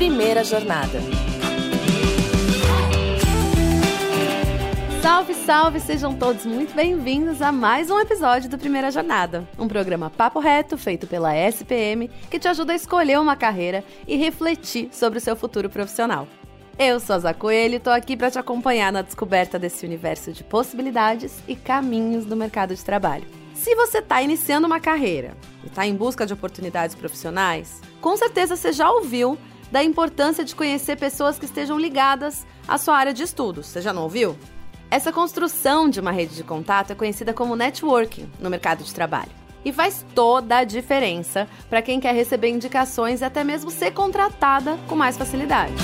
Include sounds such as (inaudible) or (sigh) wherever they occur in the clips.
Primeira Jornada. Salve, salve! Sejam todos muito bem-vindos a mais um episódio do Primeira Jornada, um programa papo reto feito pela SPM que te ajuda a escolher uma carreira e refletir sobre o seu futuro profissional. Eu sou a Zá Coelho e estou aqui para te acompanhar na descoberta desse universo de possibilidades e caminhos do mercado de trabalho. Se você está iniciando uma carreira e está em busca de oportunidades profissionais, com certeza você já ouviu da importância de conhecer pessoas que estejam ligadas à sua área de estudos. Você já não ouviu? Essa construção de uma rede de contato é conhecida como networking no mercado de trabalho. E faz toda a diferença para quem quer receber indicações e até mesmo ser contratada com mais facilidade.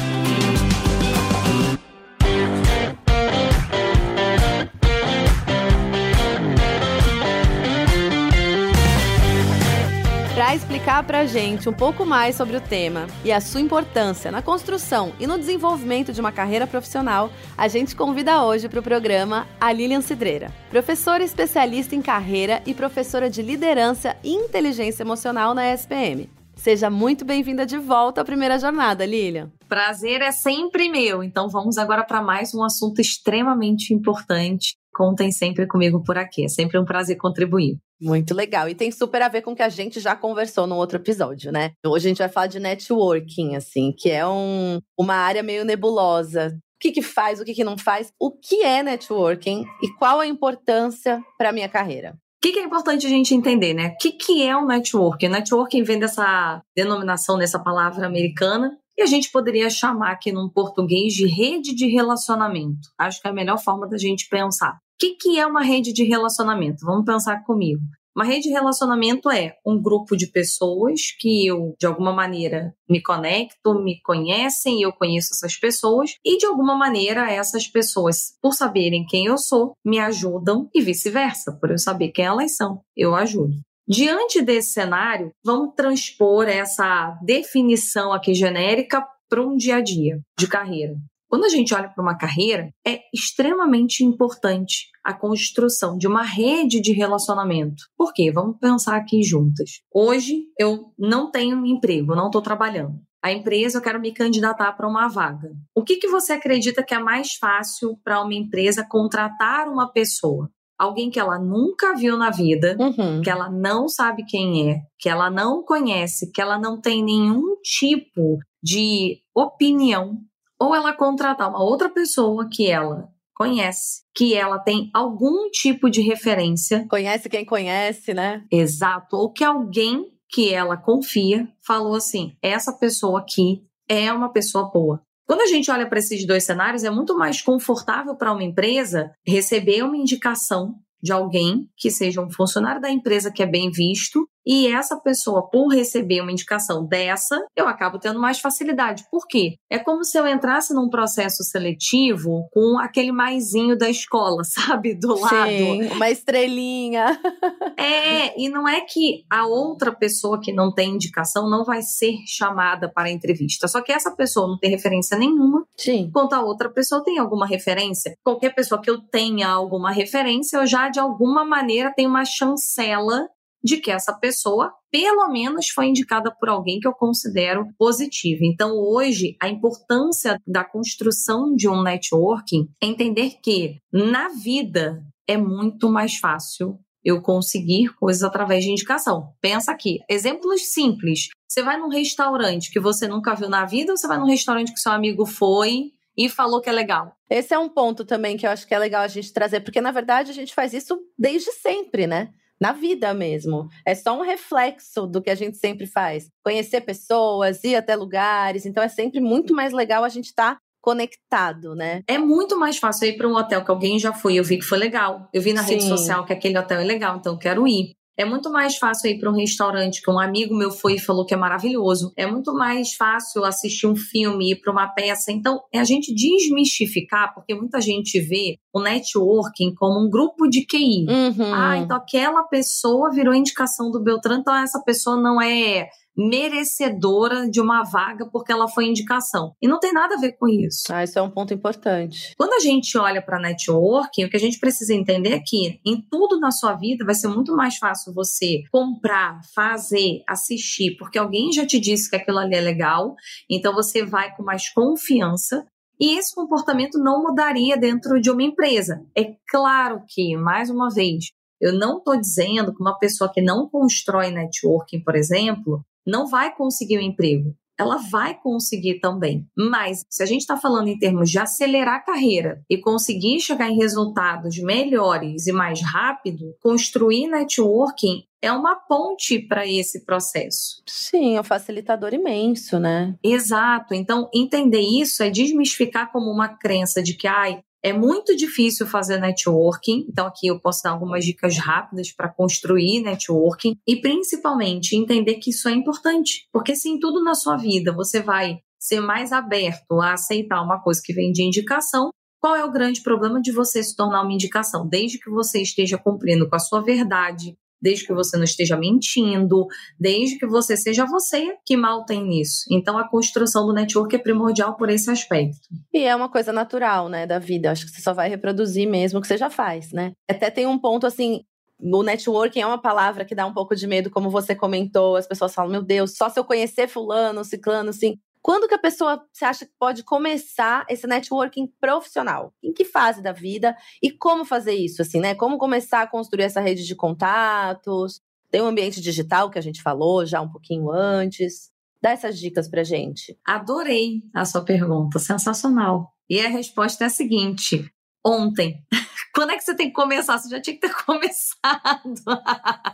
Explicar para a gente um pouco mais sobre o tema e a sua importância na construção e no desenvolvimento de uma carreira profissional, a gente convida hoje para o programa a Lilian Cidreira, professora especialista em carreira e professora de liderança e inteligência emocional na SPM. Seja muito bem-vinda de volta à primeira jornada, Lilian. Prazer é sempre meu. Então vamos agora para mais um assunto extremamente importante. Contem sempre comigo por aqui. É sempre um prazer contribuir. Muito legal. E tem super a ver com o que a gente já conversou no outro episódio, né? Hoje a gente vai falar de networking, assim, que é um, uma área meio nebulosa. O que, que faz, o que, que não faz, o que é networking e qual a importância para a minha carreira. O que, que, é importante a gente entender, né? O que, que é o networking? Networking vem dessa denominação, dessa palavra americana, e a gente poderia chamar aqui num português de rede de relacionamento. Acho que é a melhor forma da gente pensar. O que, que é uma rede de relacionamento? Vamos pensar comigo. Uma rede de relacionamento é um grupo de pessoas que eu, de alguma maneira, me conecto, me conhecem, eu conheço essas pessoas, e de alguma maneira essas pessoas, por saberem quem eu sou, me ajudam e vice-versa, por eu saber quem elas são, eu ajudo. Diante desse cenário, vamos transpor essa definição aqui genérica para um dia a dia de carreira. Quando a gente olha para uma carreira, é extremamente importante a construção de uma rede de relacionamento. Por quê? Vamos pensar aqui juntas. Hoje eu não tenho emprego, não estou trabalhando. A empresa, eu quero me candidatar para uma vaga. O que, que você acredita que é mais fácil para uma empresa contratar uma pessoa? Alguém que ela nunca viu na vida, uhum. que ela não sabe quem é, que ela não conhece, que ela não tem nenhum tipo de opinião ou ela contratar uma outra pessoa que ela conhece, que ela tem algum tipo de referência. Conhece quem conhece, né? Exato. Ou que alguém que ela confia falou assim: essa pessoa aqui é uma pessoa boa. Quando a gente olha para esses dois cenários, é muito mais confortável para uma empresa receber uma indicação de alguém que seja um funcionário da empresa que é bem visto e essa pessoa, por receber uma indicação dessa, eu acabo tendo mais facilidade. Por quê? É como se eu entrasse num processo seletivo com aquele maisinho da escola, (laughs) sabe? Do lado. Sim, uma estrelinha. (laughs) é, e não é que a outra pessoa que não tem indicação não vai ser chamada para a entrevista. Só que essa pessoa não tem referência nenhuma. Sim. Enquanto a outra pessoa tem alguma referência. Qualquer pessoa que eu tenha alguma referência, eu já de alguma maneira tenho uma chancela de que essa pessoa, pelo menos, foi indicada por alguém que eu considero positivo. Então, hoje, a importância da construção de um networking é entender que na vida é muito mais fácil eu conseguir coisas através de indicação. Pensa aqui, exemplos simples. Você vai num restaurante que você nunca viu na vida ou você vai num restaurante que seu amigo foi e falou que é legal? Esse é um ponto também que eu acho que é legal a gente trazer, porque na verdade a gente faz isso desde sempre, né? Na vida mesmo. É só um reflexo do que a gente sempre faz. Conhecer pessoas, ir até lugares. Então é sempre muito mais legal a gente estar tá conectado, né? É muito mais fácil ir para um hotel que alguém já foi, eu vi que foi legal. Eu vi na Sim. rede social que aquele hotel é legal, então eu quero ir. É muito mais fácil ir para um restaurante que um amigo meu foi e falou que é maravilhoso. É muito mais fácil assistir um filme, ir para uma peça. Então, é a gente desmistificar, porque muita gente vê o networking como um grupo de QI. Uhum. Ah, então aquela pessoa virou indicação do Beltrano, então essa pessoa não é merecedora de uma vaga porque ela foi indicação. E não tem nada a ver com isso. Ah, isso é um ponto importante. Quando a gente olha para networking, o que a gente precisa entender é que em tudo na sua vida vai ser muito mais fácil você comprar, fazer, assistir, porque alguém já te disse que aquilo ali é legal, então você vai com mais confiança e esse comportamento não mudaria dentro de uma empresa. É claro que, mais uma vez, eu não estou dizendo que uma pessoa que não constrói networking, por exemplo, não vai conseguir um emprego. Ela vai conseguir também. Mas se a gente está falando em termos de acelerar a carreira e conseguir chegar em resultados melhores e mais rápido, construir networking é uma ponte para esse processo. Sim, é um facilitador imenso, né? Exato. Então, entender isso é desmistificar como uma crença de que, ai, é muito difícil fazer networking, então aqui eu posso dar algumas dicas rápidas para construir networking e principalmente entender que isso é importante, porque se em tudo na sua vida você vai ser mais aberto a aceitar uma coisa que vem de indicação, qual é o grande problema de você se tornar uma indicação? Desde que você esteja cumprindo com a sua verdade, desde que você não esteja mentindo, desde que você seja você, que mal tem nisso. Então a construção do network é primordial por esse aspecto. E é uma coisa natural, né, da vida. Acho que você só vai reproduzir mesmo o que você já faz, né? Até tem um ponto assim, o networking é uma palavra que dá um pouco de medo, como você comentou. As pessoas falam, meu Deus, só se eu conhecer fulano, ciclano, assim. Quando que a pessoa você acha que pode começar esse networking profissional? Em que fase da vida e como fazer isso assim, né? Como começar a construir essa rede de contatos? Tem um ambiente digital que a gente falou já um pouquinho antes. Dá essas dicas pra gente. Adorei a sua pergunta, sensacional. E a resposta é a seguinte: ontem. (laughs) Quando é que você tem que começar? Você já tinha que ter (laughs) começado.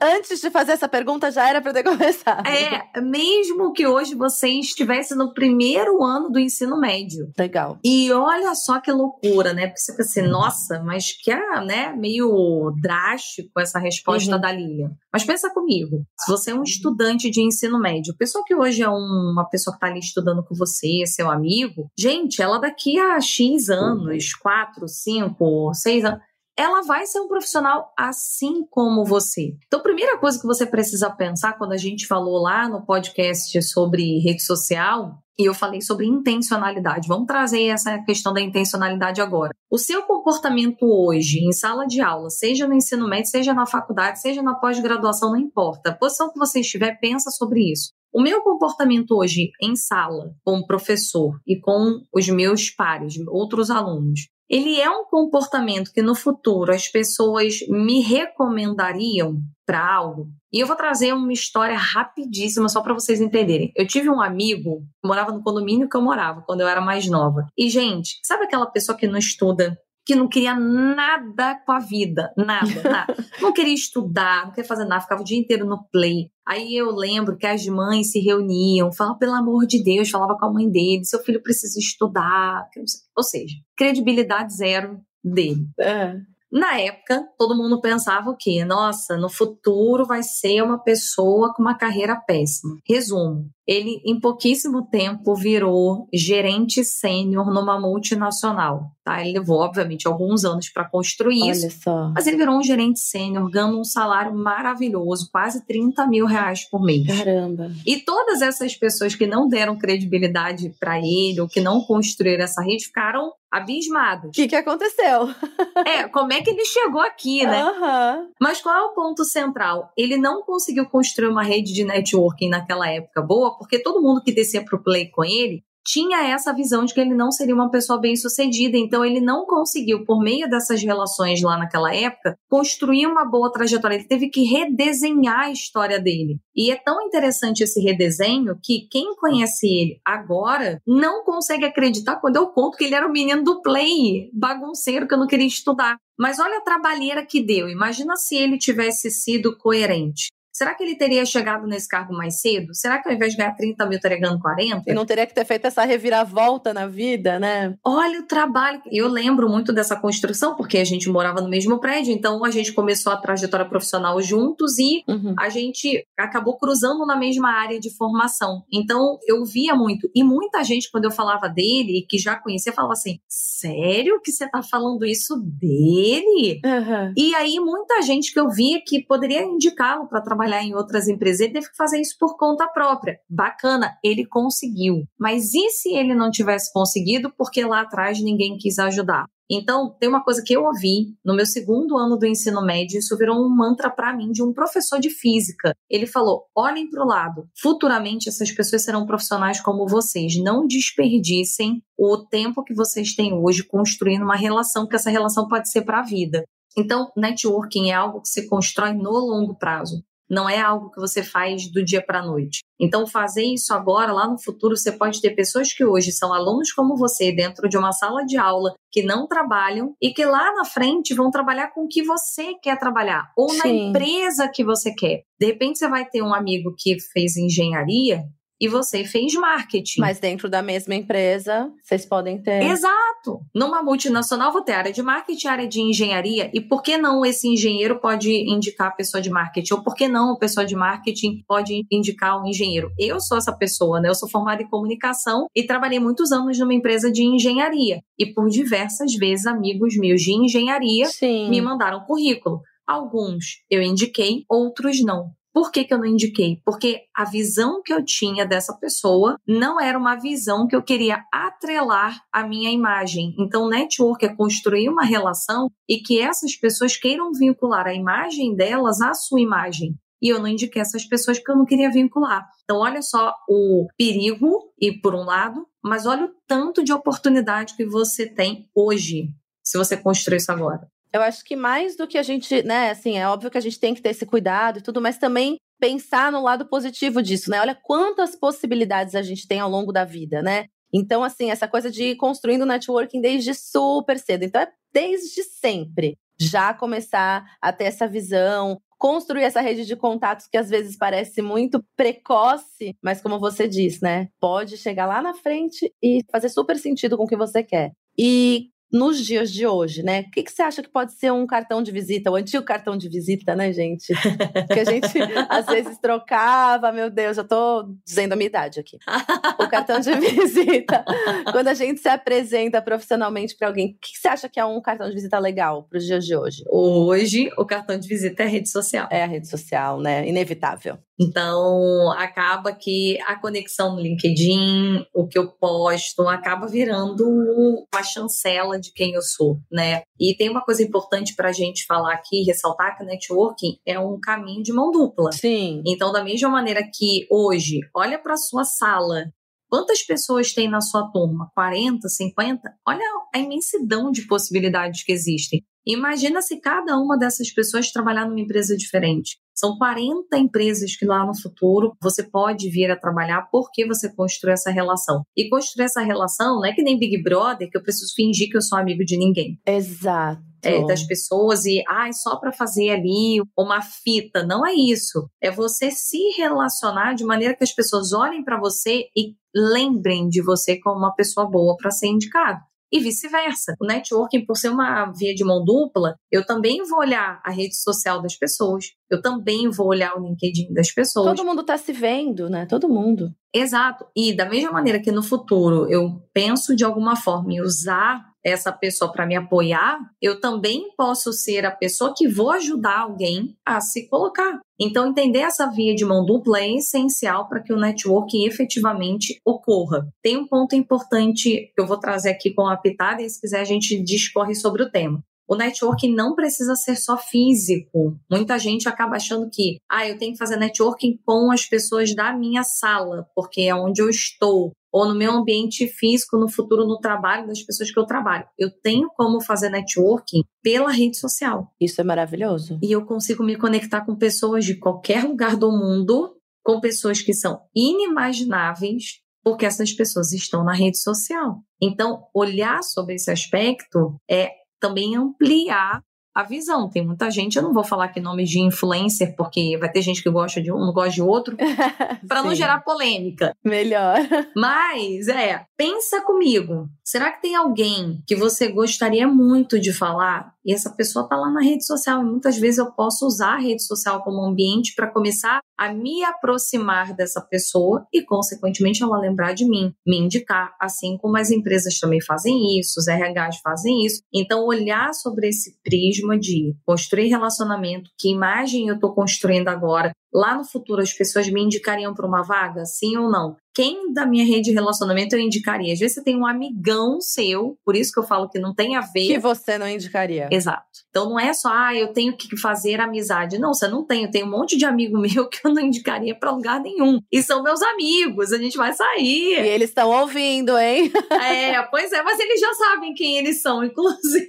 Antes de fazer essa pergunta, já era para ter (laughs) começado. É, mesmo que hoje você estivesse no primeiro ano do ensino médio. Legal. E olha só que loucura, né? Porque você pensa assim, nossa, mas que é né, meio drástico essa resposta uhum. da Lilian. Mas pensa comigo, se você é um estudante de ensino médio, pessoa que hoje é uma pessoa que está ali estudando com você, seu amigo, gente, ela daqui a X anos, 4, 5, 6 anos, ela vai ser um profissional assim como você. Então, a primeira coisa que você precisa pensar quando a gente falou lá no podcast sobre rede social, e eu falei sobre intencionalidade. Vamos trazer essa questão da intencionalidade agora. O seu comportamento hoje em sala de aula, seja no ensino médio, seja na faculdade, seja na pós-graduação, não importa. A posição que você estiver, pensa sobre isso. O meu comportamento hoje em sala, como professor e com os meus pares, outros alunos, ele é um comportamento que no futuro as pessoas me recomendariam para algo. E eu vou trazer uma história rapidíssima só para vocês entenderem. Eu tive um amigo que morava no condomínio que eu morava quando eu era mais nova. E gente, sabe aquela pessoa que não estuda que não queria nada com a vida, nada, nada. (laughs) não queria estudar, não queria fazer nada, ficava o dia inteiro no play. Aí eu lembro que as mães se reuniam, falavam, pelo amor de Deus, falava com a mãe dele, seu filho precisa estudar. Ou seja, credibilidade zero dele. É. Na época, todo mundo pensava o quê? Nossa, no futuro vai ser uma pessoa com uma carreira péssima. Resumo: ele em pouquíssimo tempo virou gerente sênior numa multinacional. Tá? Ele levou, obviamente, alguns anos para construir Olha isso. Só. Mas ele virou um gerente sênior, ganhando um salário maravilhoso, quase 30 mil reais por mês. Caramba! E todas essas pessoas que não deram credibilidade para ele, ou que não construíram essa rede, ficaram abismadas. O que, que aconteceu? é, como é que ele chegou aqui, né? Uhum. Mas qual é o ponto central? Ele não conseguiu construir uma rede de networking naquela época boa porque todo mundo que descia pro play com ele tinha essa visão de que ele não seria uma pessoa bem sucedida, então ele não conseguiu, por meio dessas relações lá naquela época, construir uma boa trajetória. Ele teve que redesenhar a história dele. E é tão interessante esse redesenho que quem conhece ele agora não consegue acreditar quando eu conto que ele era o menino do play, bagunceiro que eu não queria estudar. Mas olha a trabalheira que deu. Imagina se ele tivesse sido coerente. Será que ele teria chegado nesse cargo mais cedo? Será que ao invés de ganhar 30 mil, estaria ganhando 40? E não teria que ter feito essa reviravolta na vida, né? Olha o trabalho. Eu lembro muito dessa construção, porque a gente morava no mesmo prédio, então a gente começou a trajetória profissional juntos e uhum. a gente acabou cruzando na mesma área de formação. Então eu via muito. E muita gente, quando eu falava dele, que já conhecia, falava assim: sério que você tá falando isso dele? Uhum. E aí muita gente que eu via que poderia indicá-lo para trabalhar trabalhar em outras empresas, ele teve que fazer isso por conta própria. Bacana, ele conseguiu. Mas e se ele não tivesse conseguido porque lá atrás ninguém quis ajudar? Então, tem uma coisa que eu ouvi no meu segundo ano do ensino médio, isso virou um mantra para mim de um professor de física. Ele falou: olhem para o lado, futuramente essas pessoas serão profissionais como vocês. Não desperdicem o tempo que vocês têm hoje construindo uma relação, que essa relação pode ser para a vida. Então, networking é algo que se constrói no longo prazo não é algo que você faz do dia para a noite. Então, fazer isso agora, lá no futuro, você pode ter pessoas que hoje são alunos como você, dentro de uma sala de aula, que não trabalham e que lá na frente vão trabalhar com o que você quer trabalhar, ou Sim. na empresa que você quer. De repente, você vai ter um amigo que fez engenharia e você fez marketing. Mas dentro da mesma empresa, vocês podem ter. Exato. Numa multinacional, vou ter área de marketing, área de engenharia. E por que não esse engenheiro pode indicar a pessoa de marketing? Ou por que não a pessoa de marketing pode indicar o engenheiro? Eu sou essa pessoa, né? Eu sou formada em comunicação e trabalhei muitos anos numa empresa de engenharia. E por diversas vezes, amigos meus de engenharia Sim. me mandaram currículo. Alguns eu indiquei, outros não. Por que, que eu não indiquei? Porque a visão que eu tinha dessa pessoa não era uma visão que eu queria atrelar à minha imagem. Então, network é construir uma relação e que essas pessoas queiram vincular a imagem delas à sua imagem. E eu não indiquei essas pessoas porque eu não queria vincular. Então, olha só o perigo, e por um lado, mas olha o tanto de oportunidade que você tem hoje, se você construir isso agora eu acho que mais do que a gente, né, assim, é óbvio que a gente tem que ter esse cuidado e tudo, mas também pensar no lado positivo disso, né? Olha quantas possibilidades a gente tem ao longo da vida, né? Então, assim, essa coisa de ir construindo networking desde super cedo. Então, é desde sempre já começar a ter essa visão, construir essa rede de contatos que às vezes parece muito precoce, mas como você diz, né? Pode chegar lá na frente e fazer super sentido com o que você quer. E nos dias de hoje, né? O que, que, você acha que pode ser um cartão de visita, o antigo cartão de visita, né, gente? Que a gente (laughs) às vezes trocava, meu Deus, eu tô dizendo a minha idade aqui. O cartão de (laughs) visita. Quando a gente se apresenta profissionalmente para alguém, o que, que, você acha que é um cartão de visita legal para os dias de hoje? Hoje, o cartão de visita é a rede social. É a rede social, né? Inevitável. Então, acaba que a conexão no LinkedIn, o que eu posto, acaba virando uma chancela de quem eu sou, né? E tem uma coisa importante para a gente falar aqui, ressaltar que o networking é um caminho de mão dupla. Sim. Então, da mesma maneira que hoje, olha para sua sala, Quantas pessoas tem na sua turma? 40, 50? Olha a imensidão de possibilidades que existem. Imagina se cada uma dessas pessoas trabalhar numa empresa diferente. São 40 empresas que lá no futuro você pode vir a trabalhar porque você construiu essa relação. E construir essa relação não é que nem Big Brother, que eu preciso fingir que eu sou amigo de ninguém. Exato. É, das pessoas e ah, é só para fazer ali uma fita. Não é isso. É você se relacionar de maneira que as pessoas olhem para você e lembrem de você como uma pessoa boa para ser indicado e vice-versa. O networking, por ser uma via de mão dupla, eu também vou olhar a rede social das pessoas, eu também vou olhar o LinkedIn das pessoas. Todo mundo está se vendo, né? Todo mundo. Exato. E da mesma maneira que no futuro eu penso de alguma forma em usar essa pessoa para me apoiar, eu também posso ser a pessoa que vou ajudar alguém a se colocar. Então, entender essa via de mão dupla é essencial para que o networking efetivamente ocorra. Tem um ponto importante que eu vou trazer aqui com a pitada e se quiser a gente discorre sobre o tema. O networking não precisa ser só físico. Muita gente acaba achando que, ah, eu tenho que fazer networking com as pessoas da minha sala, porque é onde eu estou, ou no meu ambiente físico, no futuro, no trabalho das pessoas que eu trabalho. Eu tenho como fazer networking pela rede social. Isso é maravilhoso. E eu consigo me conectar com pessoas de qualquer lugar do mundo, com pessoas que são inimagináveis, porque essas pessoas estão na rede social. Então, olhar sobre esse aspecto é também ampliar a visão. Tem muita gente, eu não vou falar aqui nomes de influencer, porque vai ter gente que gosta de um, não gosta de outro, (laughs) para não gerar polêmica. Melhor. (laughs) Mas, é, pensa comigo. Será que tem alguém que você gostaria muito de falar e essa pessoa tá lá na rede social? E muitas vezes eu posso usar a rede social como ambiente para começar a me aproximar dessa pessoa e, consequentemente, ela lembrar de mim, me indicar, assim como as empresas também fazem isso, os RHs fazem isso. Então, olhar sobre esse prisma mesmo dia. Construir relacionamento, que imagem eu estou construindo agora, lá no futuro as pessoas me indicariam para uma vaga, sim ou não? Quem da minha rede de relacionamento eu indicaria? Às vezes você tem um amigão seu, por isso que eu falo que não tem a ver. Que você não indicaria. Exato. Então não é só, ah, eu tenho que fazer amizade. Não, você não tem. Eu tenho um monte de amigo (laughs) meu que eu não indicaria para lugar nenhum. E são meus amigos, a gente vai sair. E eles estão ouvindo, hein? (laughs) É, pois é, mas eles já sabem quem eles são, (laughs) inclusive.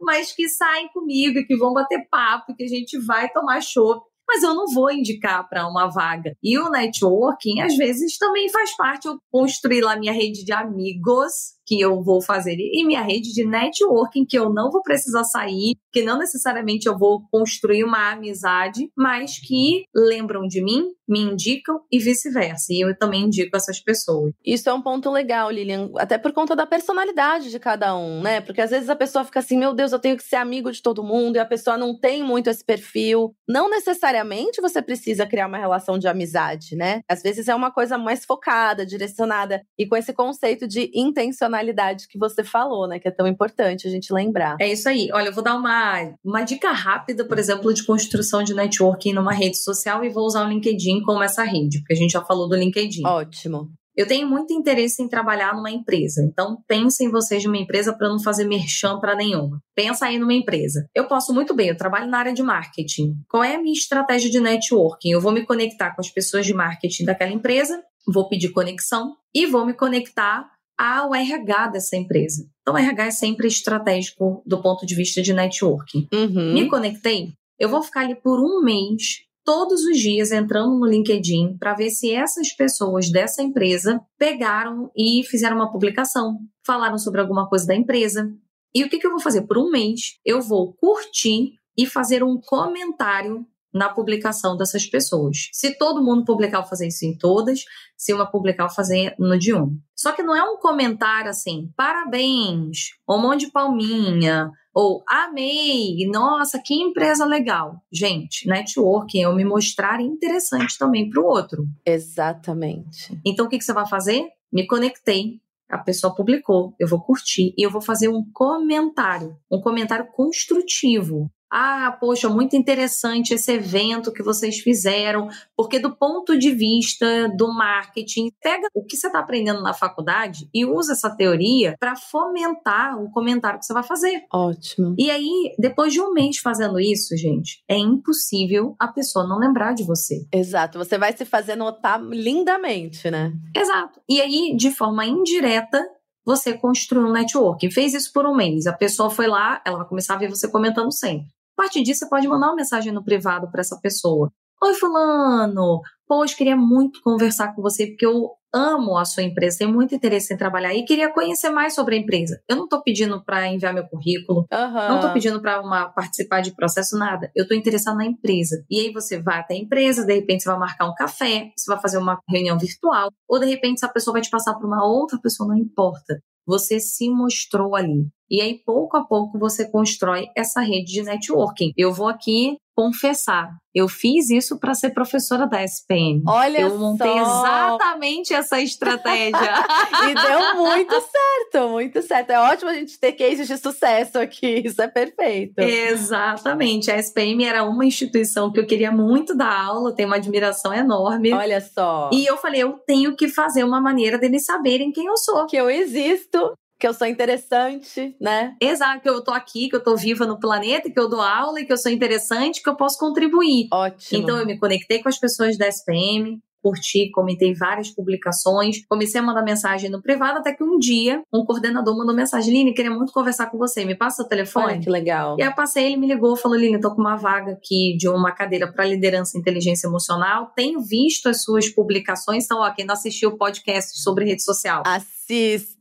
mas que saem comigo, que vão bater papo, que a gente vai tomar chopp mas eu não vou indicar para uma vaga. E o networking, às vezes, também faz parte. Eu construir lá minha rede de amigos que eu vou fazer e minha rede de networking que eu não vou precisar sair, que não necessariamente eu vou construir uma amizade, mas que lembram de mim, me indicam e vice-versa. E eu também indico essas pessoas. Isso é um ponto legal, Lilian, até por conta da personalidade de cada um, né? Porque às vezes a pessoa fica assim, meu Deus, eu tenho que ser amigo de todo mundo, e a pessoa não tem muito esse perfil. Não necessariamente você precisa criar uma relação de amizade, né? Às vezes é uma coisa mais focada, direcionada, e com esse conceito de intencionalidade que você falou, né? Que é tão importante a gente lembrar. É isso aí. Olha, eu vou dar uma, uma dica rápida, por exemplo, de construção de networking numa rede social e vou usar o LinkedIn como essa rede, porque a gente já falou do LinkedIn. Ótimo. Eu tenho muito interesse em trabalhar numa empresa, então pensa em vocês numa empresa para não fazer merchan para nenhuma. Pensa aí numa empresa. Eu posso muito bem, eu trabalho na área de marketing. Qual é a minha estratégia de networking? Eu vou me conectar com as pessoas de marketing daquela empresa, vou pedir conexão e vou me conectar ao RH dessa empresa. Então, o RH é sempre estratégico do ponto de vista de networking. Uhum. Me conectei, eu vou ficar ali por um mês, todos os dias, entrando no LinkedIn para ver se essas pessoas dessa empresa pegaram e fizeram uma publicação, falaram sobre alguma coisa da empresa. E o que, que eu vou fazer? Por um mês, eu vou curtir e fazer um comentário na publicação dessas pessoas. Se todo mundo publicar, eu fazer isso em todas. Se uma publicar, eu fazer no de um. Só que não é um comentário assim, parabéns, um monte de palminha, ou amei, nossa, que empresa legal. Gente, networking é eu me mostrar interessante também para o outro. Exatamente. Então, o que, que você vai fazer? Me conectei, a pessoa publicou, eu vou curtir e eu vou fazer um comentário, um comentário construtivo. Ah, poxa, muito interessante esse evento que vocês fizeram, porque do ponto de vista do marketing, pega o que você está aprendendo na faculdade e usa essa teoria para fomentar o comentário que você vai fazer. Ótimo. E aí, depois de um mês fazendo isso, gente, é impossível a pessoa não lembrar de você. Exato, você vai se fazer notar lindamente, né? Exato. E aí, de forma indireta, você construiu um network. Fez isso por um mês. A pessoa foi lá, ela vai começar a ver você comentando sempre. A partir disso, você pode mandar uma mensagem no privado para essa pessoa. Oi, Fulano! Poxa, queria muito conversar com você porque eu amo a sua empresa, tenho muito interesse em trabalhar e queria conhecer mais sobre a empresa. Eu não estou pedindo para enviar meu currículo, uhum. não estou pedindo para participar de processo, nada. Eu estou interessada na empresa. E aí você vai até a empresa, de repente você vai marcar um café, você vai fazer uma reunião virtual, ou de repente essa pessoa vai te passar para uma outra pessoa, não importa. Você se mostrou ali. E aí, pouco a pouco, você constrói essa rede de networking. Eu vou aqui confessar, eu fiz isso para ser professora da SPM. Olha Eu montei só. exatamente essa estratégia. (laughs) e deu muito certo, muito certo. É ótimo a gente ter cases de sucesso aqui, isso é perfeito. exatamente. A SPM era uma instituição que eu queria muito dar aula, tenho uma admiração enorme. Olha só. E eu falei, eu tenho que fazer uma maneira deles saberem quem eu sou. Que eu existo que eu sou interessante, né? Exato, que eu tô aqui, que eu tô viva no planeta, que eu dou aula e que eu sou interessante, que eu posso contribuir. Ótimo. Então eu me conectei com as pessoas da SPM, curti, comentei várias publicações, comecei a mandar mensagem no privado, até que um dia um coordenador mandou mensagem, Line, queria muito conversar com você, me passa o telefone? Olha que legal. E aí eu passei, ele me ligou, falou, Line, tô com uma vaga aqui de uma cadeira para liderança e inteligência emocional, tenho visto as suas publicações, então, ó, quem não assistiu o podcast sobre rede social. Assista!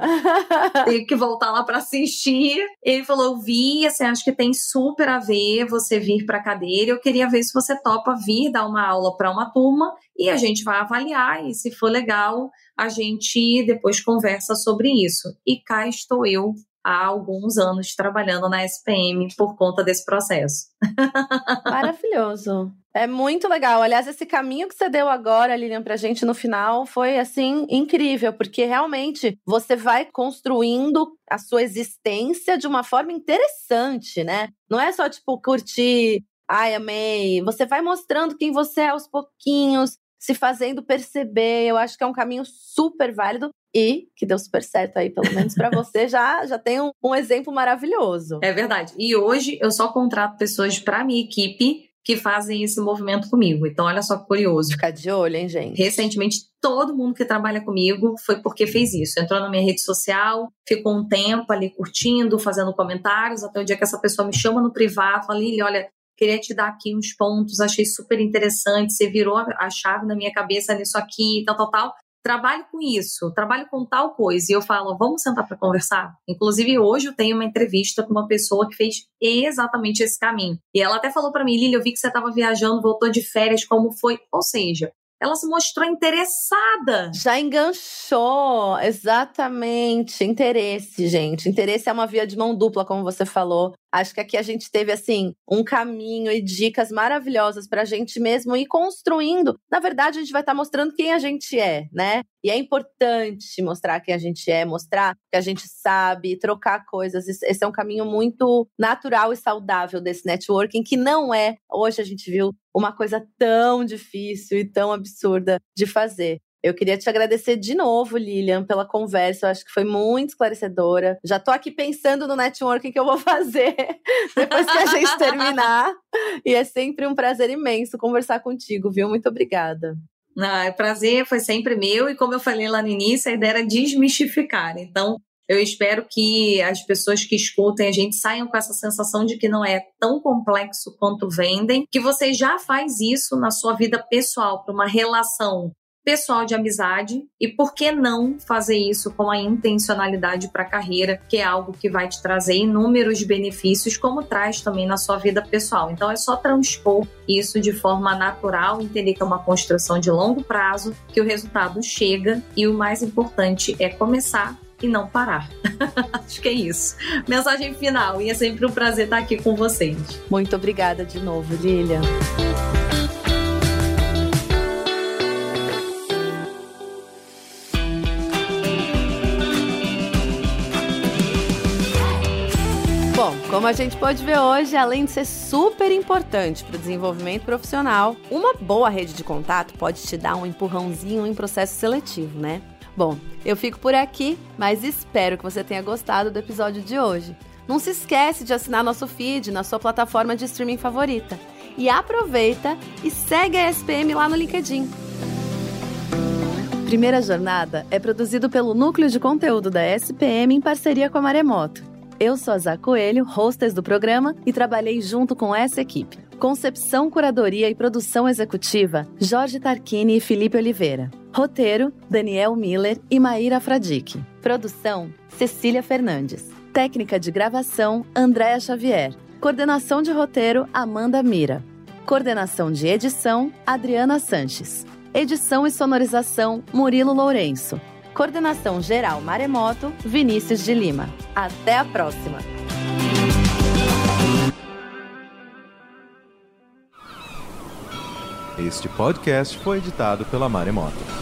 (laughs) Tenho que voltar lá para assistir. Ele falou: Vi, assim, acho que tem super a ver você vir para a cadeira. Eu queria ver se você topa vir dar uma aula para uma turma e a gente vai avaliar. E se for legal, a gente depois conversa sobre isso. E cá estou eu há alguns anos trabalhando na SPM por conta desse processo. (laughs) Maravilhoso. É muito legal. Aliás, esse caminho que você deu agora, Lilian, pra gente no final foi assim incrível, porque realmente você vai construindo a sua existência de uma forma interessante, né? Não é só tipo curtir, ai, amei. Você vai mostrando quem você é aos pouquinhos, se fazendo perceber. Eu acho que é um caminho super válido e que deu super certo aí, pelo menos para você, (laughs) já, já tem um, um, exemplo maravilhoso. É verdade. E hoje eu só contrato pessoas para minha equipe que fazem esse movimento comigo. Então, olha só que curioso. Ficar de olho, hein, gente? Recentemente, todo mundo que trabalha comigo foi porque fez isso. Entrou na minha rede social, ficou um tempo ali curtindo, fazendo comentários, até o dia que essa pessoa me chama no privado, fala, Lili, olha, queria te dar aqui uns pontos, achei super interessante, você virou a chave na minha cabeça nisso aqui, tal, tal, tal trabalho com isso, trabalho com tal coisa, e eu falo, vamos sentar para conversar? Inclusive, hoje eu tenho uma entrevista com uma pessoa que fez exatamente esse caminho. E ela até falou para mim, Lili, eu vi que você estava viajando, voltou de férias, como foi? Ou seja, ela se mostrou interessada. Já enganchou, exatamente. Interesse, gente. Interesse é uma via de mão dupla, como você falou. Acho que aqui a gente teve, assim, um caminho e dicas maravilhosas para a gente mesmo ir construindo. Na verdade, a gente vai estar tá mostrando quem a gente é, né? E é importante mostrar quem a gente é, mostrar que a gente sabe, trocar coisas. Esse é um caminho muito natural e saudável desse networking, que não é, hoje a gente viu, uma coisa tão difícil e tão absurda de fazer. Eu queria te agradecer de novo, Lilian, pela conversa. Eu acho que foi muito esclarecedora. Já tô aqui pensando no networking que eu vou (laughs) fazer depois que a gente terminar. E é sempre um prazer imenso conversar contigo, viu? Muito obrigada. Ah, o prazer foi sempre meu e como eu falei lá no início, a ideia era desmistificar. Então, eu espero que as pessoas que escutem a gente saiam com essa sensação de que não é tão complexo quanto vendem, que você já faz isso na sua vida pessoal, para uma relação pessoal de amizade e por que não fazer isso com a intencionalidade para a carreira, que é algo que vai te trazer inúmeros benefícios, como traz também na sua vida pessoal. Então é só transpor isso de forma natural, entender que é uma construção de longo prazo, que o resultado chega e o mais importante é começar e não parar. (laughs) Acho que é isso. Mensagem final, e é sempre um prazer estar aqui com vocês. Muito obrigada de novo, Lilian. Como a gente pode ver hoje, além de ser super importante para o desenvolvimento profissional, uma boa rede de contato pode te dar um empurrãozinho em processo seletivo, né? Bom, eu fico por aqui, mas espero que você tenha gostado do episódio de hoje. Não se esquece de assinar nosso feed na sua plataforma de streaming favorita. E aproveita e segue a SPM lá no LinkedIn. Primeira Jornada é produzido pelo Núcleo de Conteúdo da SPM em parceria com a Maremoto. Eu sou a Zá Coelho, hostess do programa, e trabalhei junto com essa equipe. Concepção, curadoria e produção executiva: Jorge Tarquini e Felipe Oliveira. Roteiro: Daniel Miller e Maíra Fradique. Produção: Cecília Fernandes. Técnica de gravação: Andréa Xavier. Coordenação de roteiro: Amanda Mira. Coordenação de edição: Adriana Sanches. Edição e sonorização: Murilo Lourenço. Coordenação Geral Maremoto, Vinícius de Lima. Até a próxima! Este podcast foi editado pela Maremoto.